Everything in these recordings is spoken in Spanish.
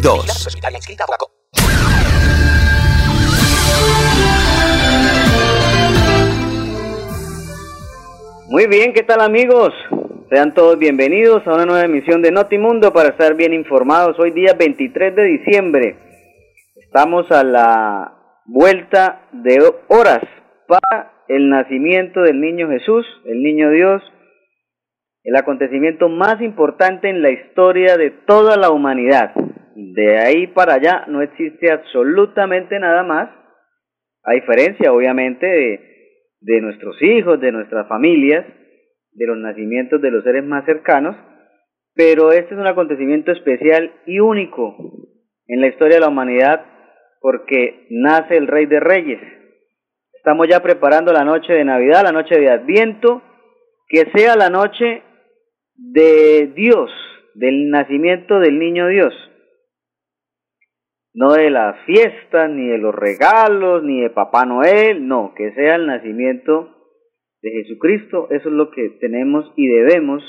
2022. Muy bien, ¿qué tal amigos? Sean todos bienvenidos a una nueva emisión de Notimundo para estar bien informados. Hoy día 23 de diciembre. Estamos a la vuelta de horas para el nacimiento del niño Jesús, el niño Dios, el acontecimiento más importante en la historia de toda la humanidad. De ahí para allá no existe absolutamente nada más, a diferencia obviamente de, nuestros hijos, de nuestras familias, de los nacimientos de los seres más cercanos, pero este es un acontecimiento especial y único en la historia de la humanidad porque nace el Rey de Reyes. Estamos ya preparando la noche de Navidad, la noche de Adviento, que sea la noche de Dios, del nacimiento del niño Dios. No de las fiestas, ni de los regalos, ni de Papá Noel, no, que sea el nacimiento de Jesucristo, eso es lo que tenemos y debemos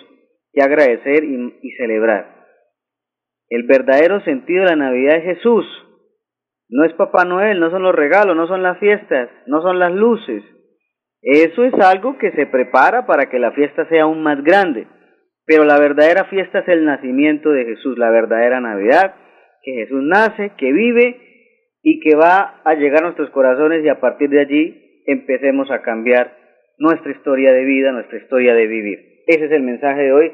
que agradecer y, celebrar. El verdadero sentido de la Navidad es Jesús, no es Papá Noel, no son los regalos, no son las fiestas, no son las luces. Eso es algo que se prepara para que la fiesta sea aún más grande. Pero la verdadera fiesta es el nacimiento de Jesús, la verdadera Navidad, que Jesús nace, que vive y que va a llegar a nuestros corazones y a partir de allí empecemos a cambiar nuestra historia de vida, nuestra historia de vivir. Ese es el mensaje de hoy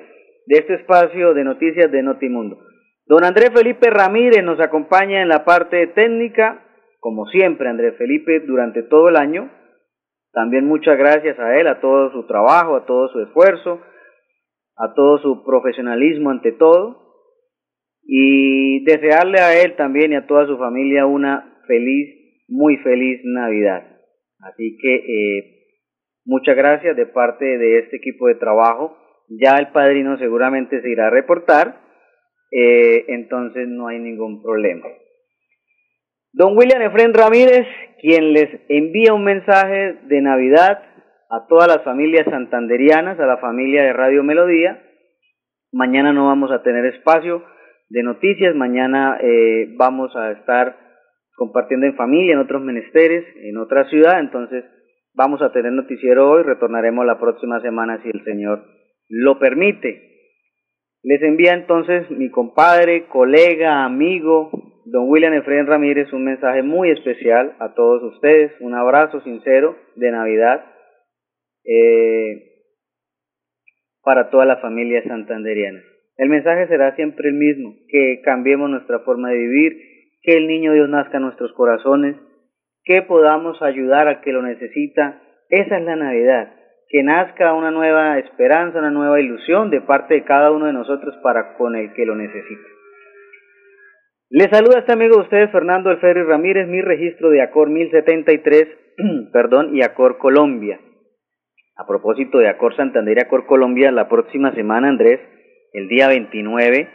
de este espacio de noticias de Notimundo. Don Andrés Felipe Ramírez nos acompaña en la parte técnica, como siempre Andrés Felipe durante todo el año. También muchas gracias a él, a todo su trabajo, a todo su esfuerzo, a todo su profesionalismo ante todo. Y desearle a él también y a toda su familia una feliz, muy feliz Navidad. Así que eh, muchas gracias de parte de este equipo de trabajo. Ya el padrino seguramente se irá a reportar, eh, entonces no hay ningún problema. Don William Efren Ramírez, quien les envía un mensaje de Navidad a todas las familias santanderianas, a la familia de Radio Melodía. Mañana no vamos a tener espacio de noticias, mañana eh, vamos a estar compartiendo en familia, en otros menesteres, en otra ciudad, entonces vamos a tener noticiero hoy, retornaremos la próxima semana si el Señor lo permite. Les envía entonces mi compadre, colega, amigo, don William Efraín Ramírez, un mensaje muy especial a todos ustedes, un abrazo sincero de Navidad eh, para toda la familia santanderiana. El mensaje será siempre el mismo, que cambiemos nuestra forma de vivir, que el niño Dios nazca en nuestros corazones, que podamos ayudar al que lo necesita. Esa es la Navidad, que nazca una nueva esperanza, una nueva ilusión de parte de cada uno de nosotros para con el que lo necesita. Les saluda este amigo de ustedes, Fernando Alférez Ramírez, mi registro de Acor 1073, perdón, y Acor Colombia. A propósito de Acor Santander y Acor Colombia, la próxima semana, Andrés, el día 29,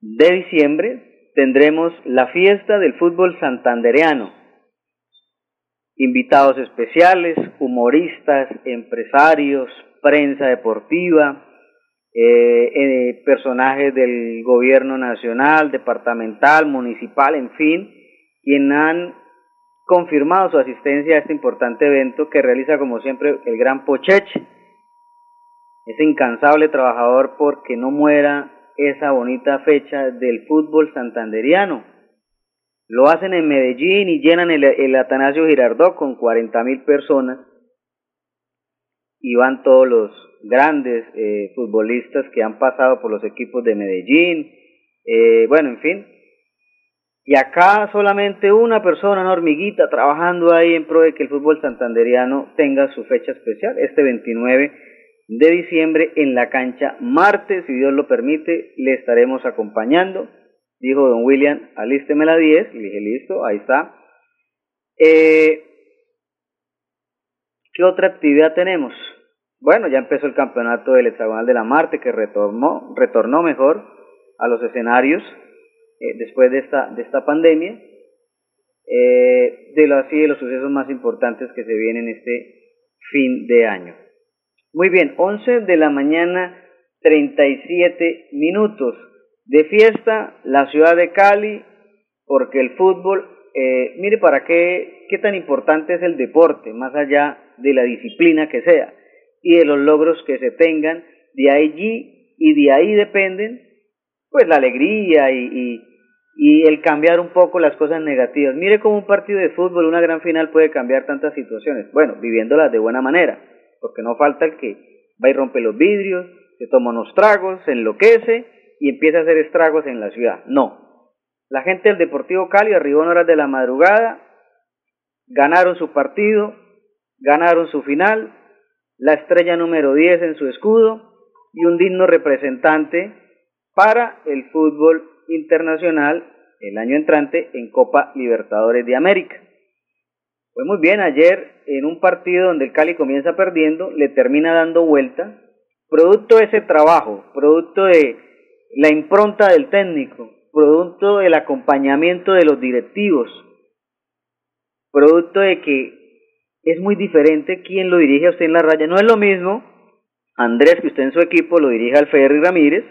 de diciembre tendremos la fiesta del fútbol santandereano. Invitados especiales, humoristas, empresarios, prensa deportiva, eh, eh, personajes del gobierno nacional, departamental, municipal, en fin, quien han confirmado su asistencia a este importante evento que realiza como siempre el gran Pocheche, ese incansable trabajador porque no muera esa bonita fecha del fútbol santanderiano. Lo hacen en Medellín y llenan el, el Atanasio Girardot con 40 mil personas y van todos los grandes eh, futbolistas que han pasado por los equipos de Medellín, eh, bueno, en fin. Y acá solamente una persona, una hormiguita, trabajando ahí en pro de que el fútbol santanderiano tenga su fecha especial, este 29 de diciembre en la cancha martes, si Dios lo permite, le estaremos acompañando. Dijo don William, alísteme la 10, le dije, listo, ahí está. Eh, ¿Qué otra actividad tenemos? Bueno, ya empezó el campeonato del hexagonal de la Marte que retornó, retornó mejor a los escenarios eh, después de esta, de esta pandemia. Eh, de lo así de los sucesos más importantes que se vienen este fin de año. Muy bien, 11 de la mañana, 37 minutos de fiesta, la ciudad de Cali, porque el fútbol, eh, mire para qué, qué tan importante es el deporte, más allá de la disciplina que sea y de los logros que se tengan, de allí y de ahí dependen pues la alegría y, y, y el cambiar un poco las cosas negativas. Mire cómo un partido de fútbol, una gran final puede cambiar tantas situaciones. Bueno, viviéndolas de buena manera, porque no falta el que va y rompe los vidrios, se toma unos tragos, se enloquece y empieza a hacer estragos en la ciudad. No. La gente del Deportivo Cali arribó en horas de la madrugada, ganaron su partido, ganaron su final, la estrella número 10 en su escudo y un digno representante para el fútbol internacional el año entrante en Copa Libertadores de América. Fue muy bien ayer en un partido donde el Cali comienza perdiendo, le termina dando vuelta, producto de ese trabajo, producto de la impronta del técnico, producto del acompañamiento de los directivos, producto de que es muy diferente quien lo dirige a usted en la raya. No es lo mismo Andrés, que usted en su equipo lo dirige al Ferry Ramírez,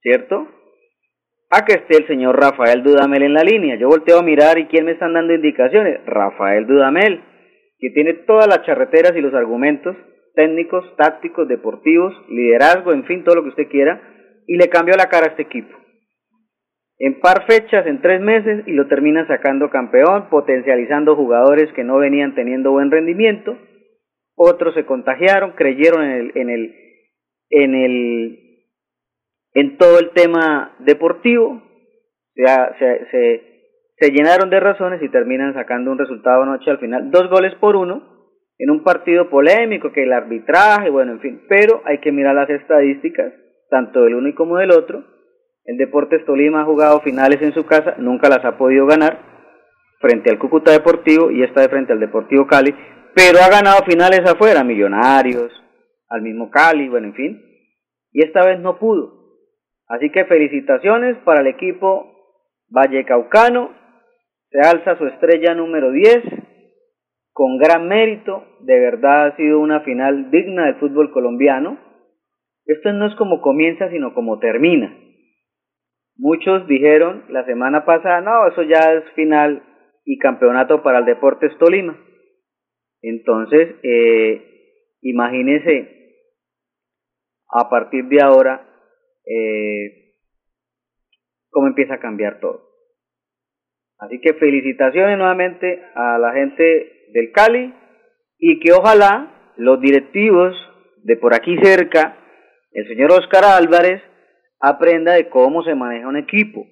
¿cierto? A que esté el señor Rafael Dudamel en la línea. Yo volteo a mirar y quién me están dando indicaciones. Rafael Dudamel, que tiene todas las charreteras y los argumentos técnicos, tácticos, deportivos, liderazgo, en fin, todo lo que usted quiera, y le cambió la cara a este equipo en par fechas, en tres meses, y lo termina sacando campeón, potencializando jugadores que no venían teniendo buen rendimiento. Otros se contagiaron, creyeron en el, en el, en el, en todo el tema deportivo, se, se, se llenaron de razones y terminan sacando un resultado anoche al final, dos goles por uno, en un partido polémico, que el arbitraje, bueno, en fin, pero hay que mirar las estadísticas, tanto del uno como del otro, el Deportes Tolima ha jugado finales en su casa, nunca las ha podido ganar frente al Cúcuta Deportivo y esta de frente al Deportivo Cali, pero ha ganado finales afuera, Millonarios, al mismo Cali, bueno, en fin, y esta vez no pudo. Así que felicitaciones para el equipo Vallecaucano, se alza su estrella número 10 con gran mérito, de verdad ha sido una final digna del fútbol colombiano. Esto no es como comienza, sino como termina. Muchos dijeron la semana pasada, no, eso ya es final y campeonato para el Deportes Tolima. Entonces, eh, imagínense, a partir de ahora, eh, cómo empieza a cambiar todo. Así que felicitaciones nuevamente a la gente del Cali y que ojalá los directivos de por aquí cerca, el señor Oscar Álvarez, aprenda de cómo se maneja un equipo.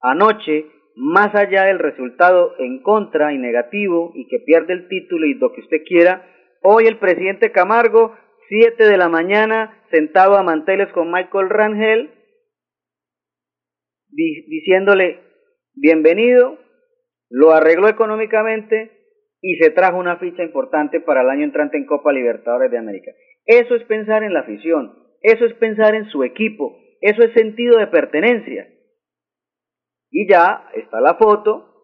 Anoche, más allá del resultado en contra y negativo y que pierde el título y lo que usted quiera, hoy el presidente Camargo, 7 de la mañana, sentado a manteles con Michael Rangel, diciéndole, bienvenido, lo arregló económicamente y se trajo una ficha importante para el año entrante en Copa Libertadores de América. Eso es pensar en la afición, eso es pensar en su equipo, eso es sentido de pertenencia. Y ya está la foto,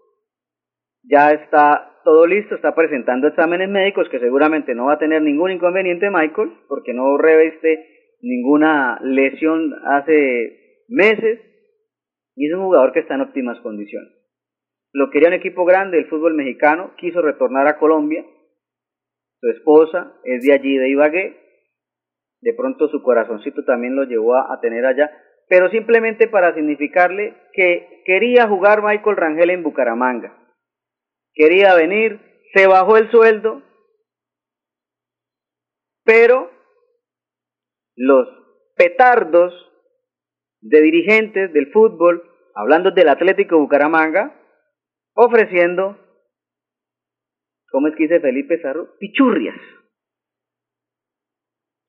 ya está todo listo, está presentando exámenes médicos que seguramente no va a tener ningún inconveniente Michael, porque no reveste ninguna lesión hace meses y es un jugador que está en óptimas condiciones. Lo quería un equipo grande del fútbol mexicano, quiso retornar a Colombia, su esposa es de allí, de Ibagué, de pronto su corazoncito también lo llevó a, a tener allá, pero simplemente para significarle que quería jugar Michael Rangel en Bucaramanga. Quería venir, se bajó el sueldo, pero los petardos de dirigentes del fútbol, hablando del Atlético Bucaramanga, ofreciendo, ¿cómo es que dice Felipe Sarro? Pichurrias.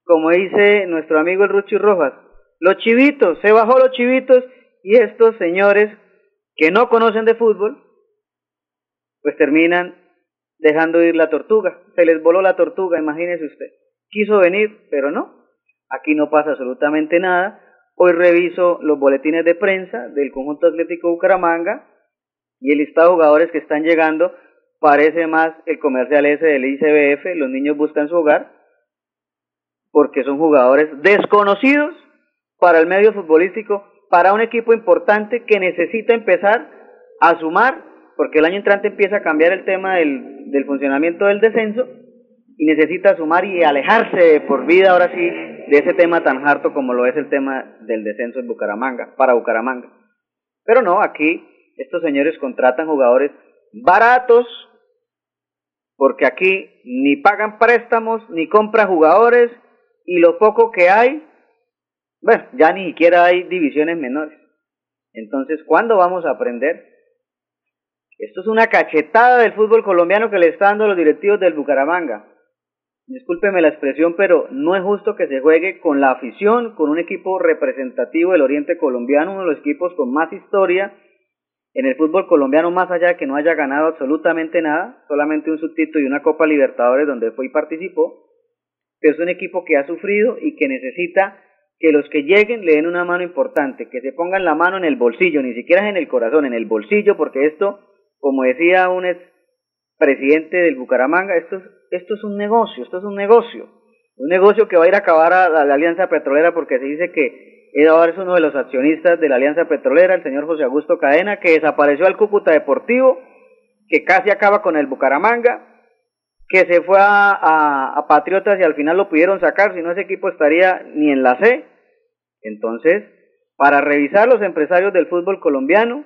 Como dice nuestro amigo el Ruchi Rojas, los chivitos, se bajó los chivitos y estos señores que no conocen de fútbol, pues terminan dejando ir la tortuga. Se les voló la tortuga, imagínese usted. Quiso venir, pero no. Aquí no pasa absolutamente nada. Hoy reviso los boletines de prensa del conjunto atlético Bucaramanga y el listado de jugadores que están llegando parece más el comercial ese del ICBF, los niños buscan su hogar, porque son jugadores desconocidos para el medio futbolístico, para un equipo importante que necesita empezar a sumar, porque el año entrante empieza a cambiar el tema del, funcionamiento del descenso, y necesita sumar y alejarse por vida, ahora sí, de ese tema tan harto como lo es el tema del descenso en Bucaramanga, para Bucaramanga. Pero no, aquí estos señores contratan jugadores baratos, porque aquí ni pagan préstamos, ni compran jugadores, y lo poco que hay, bueno, ya ni siquiera hay divisiones menores. Entonces, ¿cuándo vamos a aprender? Esto es una cachetada del fútbol colombiano que le está dando los directivos del Bucaramanga. Discúlpeme la expresión, pero no es justo que se juegue con la afición, con un equipo representativo del Oriente Colombiano, uno de los equipos con más historia en el fútbol colombiano, más allá de que no haya ganado absolutamente nada, solamente un subtítulo y una Copa Libertadores donde fue y participó, pero es un equipo que ha sufrido y que necesita que los que lleguen le den una mano importante, que se pongan la mano en el bolsillo, ni siquiera en el corazón, en el bolsillo, porque esto, como decía un ex presidente del Bucaramanga, esto es, un negocio, esto es un negocio, un negocio que va a ir a acabar a la, Alianza Petrolera porque se dice que ahora es uno de los accionistas de la Alianza Petrolera, el señor José Augusto Cadena, que desapareció al Cúcuta Deportivo, que casi acaba con el Bucaramanga, que se fue a, a, a, Patriotas y al final lo pudieron sacar, si no ese equipo estaría ni en la C. Entonces, para revisar los empresarios del fútbol colombiano,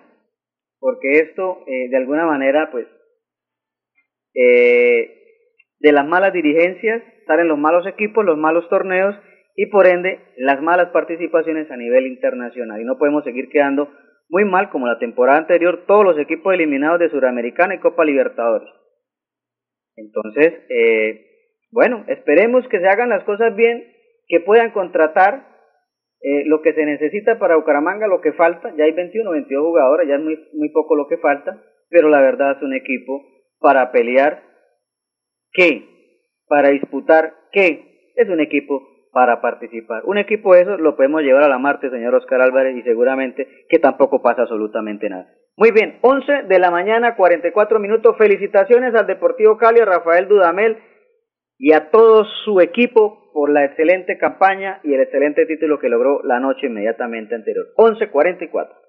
porque esto eh, de alguna manera, pues, eh, de las malas dirigencias salen los malos equipos, los malos torneos y por ende las malas participaciones a nivel internacional. Y no podemos seguir quedando muy mal como la temporada anterior, todos los equipos eliminados de Suramericana y Copa Libertadores. Entonces, eh, bueno, esperemos que se hagan las cosas bien, que puedan contratar eh, lo que se necesita para Bucaramanga, lo que falta, ya hay 21, 22 jugadores, ya es muy, muy poco lo que falta, pero la verdad es un equipo para pelear, ¿qué? Para disputar, ¿qué? Es un equipo para participar. Un equipo de esos lo podemos llevar a la Marte, señor Oscar Álvarez, y seguramente que tampoco pasa absolutamente nada. Muy bien, 11 de la mañana, 44 minutos. Felicitaciones al Deportivo Cali, a Rafael Dudamel y a todo su equipo por la excelente campaña y el excelente título que logró la noche inmediatamente anterior. 11.44.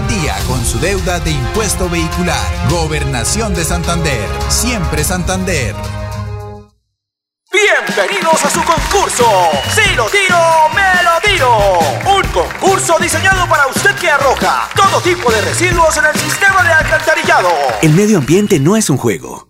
al día con su deuda de impuesto vehicular. Gobernación de Santander. Siempre Santander. Bienvenidos a su concurso. Si lo tiro, me lo tiro. Un concurso diseñado para usted que arroja todo tipo de residuos en el sistema de alcantarillado. El medio ambiente no es un juego.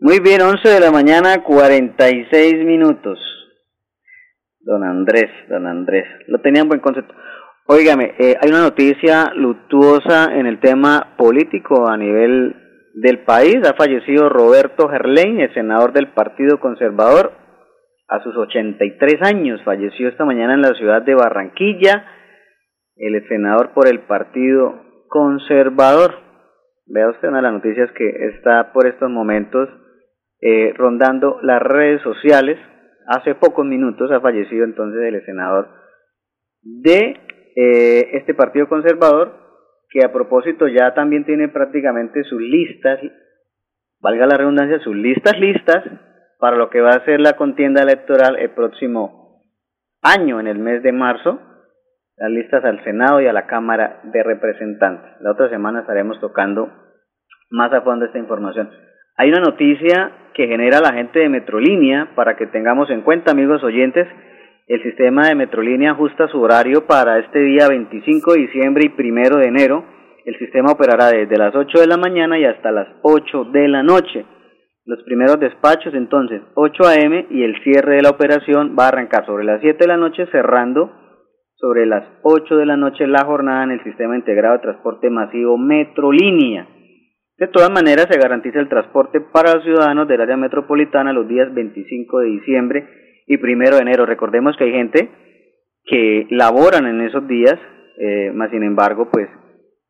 Muy bien, 11 de la mañana, 46 minutos. Don Andrés, don Andrés. Lo tenía en buen concepto. Óigame, eh, hay una noticia luctuosa en el tema político a nivel del país. Ha fallecido Roberto Gerlain, el senador del Partido Conservador, a sus 83 años. Falleció esta mañana en la ciudad de Barranquilla, el senador por el Partido Conservador. Vea usted una de las noticias que está por estos momentos eh, rondando las redes sociales. Hace pocos minutos ha fallecido entonces el senador de eh, este Partido Conservador, que a propósito ya también tiene prácticamente sus listas, valga la redundancia, sus listas listas para lo que va a ser la contienda electoral el próximo año, en el mes de marzo, las listas al Senado y a la Cámara de Representantes. La otra semana estaremos tocando más a fondo esta información. Hay una noticia que genera la gente de Metrolínea para que tengamos en cuenta, amigos oyentes, el sistema de Metrolínea ajusta su horario para este día 25 de diciembre y primero de enero. El sistema operará desde las 8 de la mañana y hasta las 8 de la noche. Los primeros despachos entonces 8 a.m. y el cierre de la operación va a arrancar sobre las 7 de la noche cerrando sobre las 8 de la noche la jornada en el sistema integrado de transporte masivo Metrolínea. De todas maneras, se garantiza el transporte para los ciudadanos del área metropolitana los días 25 de diciembre y 1 de enero. Recordemos que hay gente que laboran en esos días, eh, más sin embargo, pues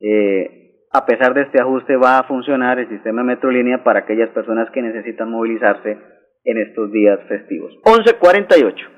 eh, a pesar de este ajuste va a funcionar el sistema de Metrolínea para aquellas personas que necesitan movilizarse en estos días festivos. 11.48.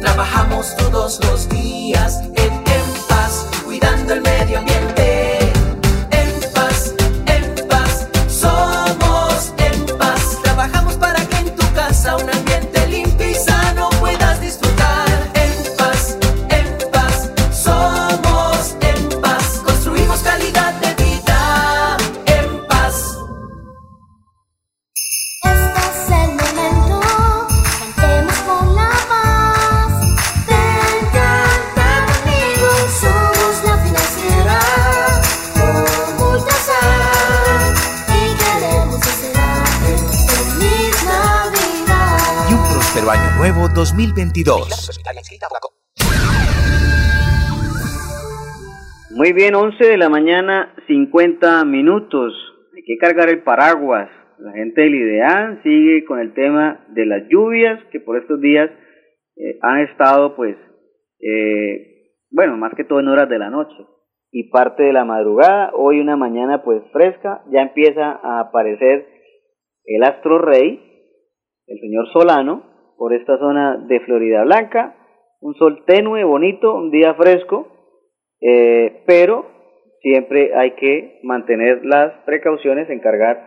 Trabajamos todos los días en, en paz, cuidando el medio ambiente. 2022. Muy bien, 11 de la mañana, 50 minutos. Hay que cargar el paraguas. La gente del IDEAN sigue con el tema de las lluvias que por estos días eh, han estado, pues, eh, bueno, más que todo en horas de la noche. y parte de la madrugada. Hoy una mañana pues fresca, ya empieza a aparecer el astro rey, el señor Solano, por esta zona de Florida Blanca. Un sol tenue, bonito, un día fresco, eh, pero siempre hay que mantener las precauciones en cargar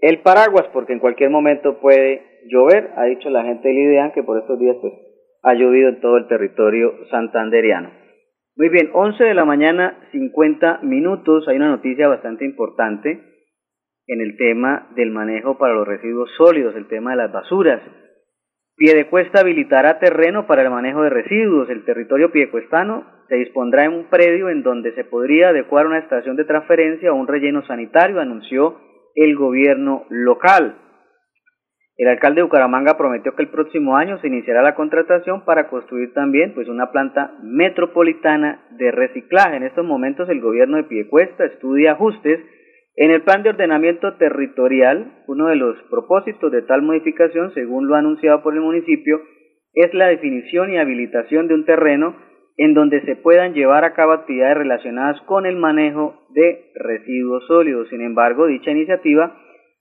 el paraguas porque en cualquier momento puede llover. Ha dicho la gente de Lidean que por estos días pues ha llovido en todo el territorio santanderiano. Muy bien, 11 de la mañana, 50 minutos. Hay una noticia bastante importante en el tema del manejo para los residuos sólidos, el tema de las basuras. Piedecuesta habilitará terreno para el manejo de residuos. El territorio piedecuestano se dispondrá en un predio en donde se podría adecuar una estación de transferencia o un relleno sanitario, anunció el gobierno local. El alcalde de Bucaramanga prometió que el próximo año se iniciará la contratación para construir también pues una planta metropolitana de reciclaje. En estos momentos el gobierno de Piecuesta estudia ajustes en el plan de ordenamiento territorial. Uno de los propósitos de tal modificación, según lo anunciado por el municipio, es la definición y habilitación de un terreno en donde se puedan llevar a cabo actividades relacionadas con el manejo de residuos sólidos. Sin embargo, dicha iniciativa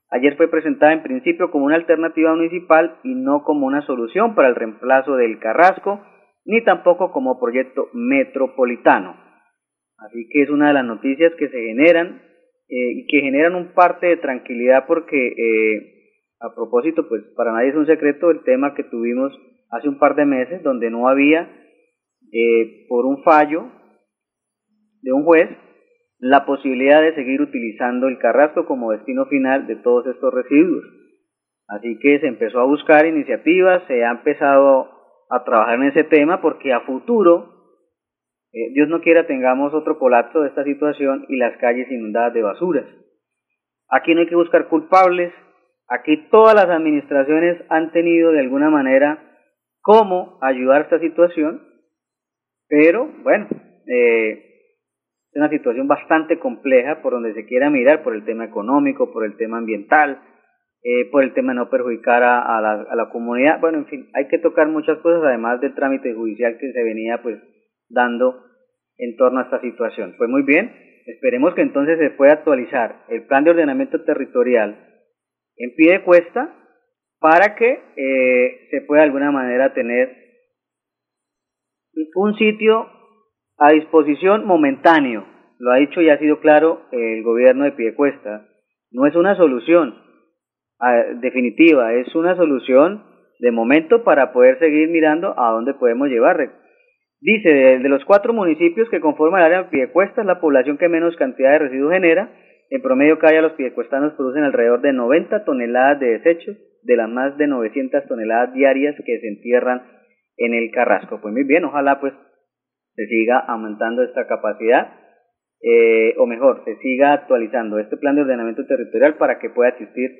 ayer fue presentada en principio como una alternativa municipal y no como una solución para el reemplazo del Carrasco, ni tampoco como proyecto metropolitano. Así que es una de las noticias que se generan eh, y que generan un parte de tranquilidad porque, eh, a propósito, pues para nadie es un secreto el tema que tuvimos hace un par de meses donde no había eh, por un fallo de un juez la posibilidad de seguir utilizando el carrasco como destino final de todos estos residuos. Así que se empezó a buscar iniciativas, se ha empezado a trabajar en ese tema porque a futuro, eh, Dios no quiera, tengamos otro colapso de esta situación y las calles inundadas de basuras. Aquí no hay que buscar culpables, aquí todas las administraciones han tenido de alguna manera cómo ayudar a esta situación pero bueno, eh, es una situación bastante compleja por donde se quiera mirar, por el tema económico, por el tema ambiental, eh, por el tema de no perjudicar a, la, a la comunidad. Bueno, en fin, hay que tocar muchas cosas, además del trámite judicial que se venía pues dando en torno a esta situación. Pues muy bien, esperemos que entonces se pueda actualizar el plan de ordenamiento territorial en pie de cuesta para que eh, se pueda de alguna manera tener un sitio a disposición momentáneo. Lo ha dicho y ha sido claro el gobierno de Piedecuesta. No es una solución definitiva, es una solución de momento para poder seguir mirando a dónde podemos llevar. Dice, de, los cuatro municipios que conforman el área de Piedecuesta, es la población que menos cantidad de residuos genera. En promedio, cada día los piedecuestanos producen alrededor de 90 toneladas de desechos, de las más de 900 toneladas diarias que se entierran en el Carrasco. Pues muy bien, ojalá pues se siga aumentando esta capacidad, eh, o mejor, se siga actualizando este plan de ordenamiento territorial para que pueda existir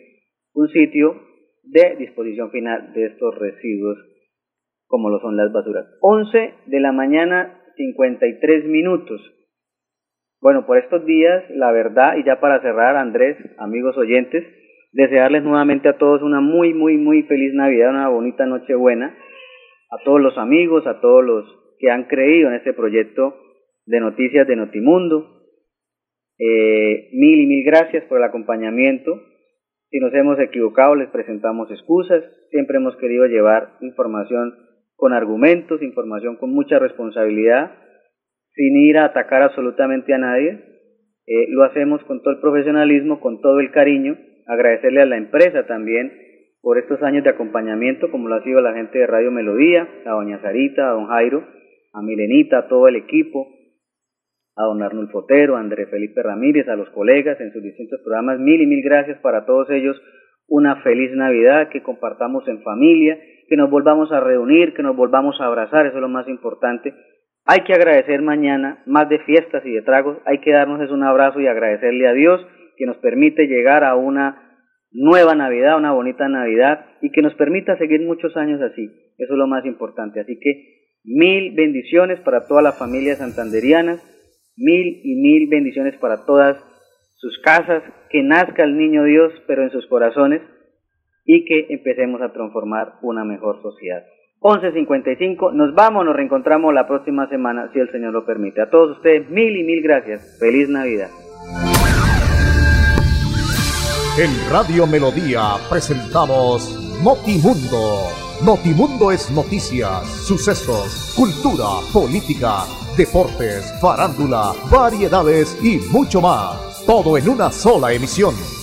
un sitio de disposición final de estos residuos como lo son las basuras. 11 de la mañana, 53 minutos. Bueno, por estos días, la verdad, y ya para cerrar, Andrés, amigos oyentes, desearles nuevamente a todos una muy, muy, muy feliz Navidad, una bonita Nochebuena a todos los amigos, a todos los que han creído en este proyecto de noticias de Notimundo. Eh, mil y mil gracias por el acompañamiento. Si nos hemos equivocado, les presentamos excusas. Siempre hemos querido llevar información con argumentos, información con mucha responsabilidad, sin ir a atacar absolutamente a nadie. Eh, lo hacemos con todo el profesionalismo, con todo el cariño. Agradecerle a la empresa también por estos años de acompañamiento, como lo ha sido la gente de Radio Melodía, a doña Sarita, a don Jairo, a Milenita, a todo el equipo, a don Arnulfo Fotero, a André Felipe Ramírez, a los colegas en sus distintos programas. Mil y mil gracias para todos ellos. Una feliz Navidad, que compartamos en familia, que nos volvamos a reunir, que nos volvamos a abrazar, eso es lo más importante. Hay que agradecer mañana, más de fiestas y de tragos, hay que darnos un abrazo y agradecerle a Dios que nos permite llegar a una nueva Navidad, una bonita Navidad y que nos permita seguir muchos años así. Eso es lo más importante. Así que mil bendiciones para todas las familias santanderianas, mil y mil bendiciones para todas sus casas, que nazca el niño Dios, pero en sus corazones, y que empecemos a transformar una mejor sociedad. 11.55. Nos vamos, nos reencontramos la próxima semana, si el Señor lo permite. A todos ustedes, mil y mil gracias. Feliz Navidad. En Radio Melodía presentamos Notimundo. Notimundo es noticias, sucesos, cultura, política, deportes, farándula, variedades y mucho más. Todo en una sola emisión.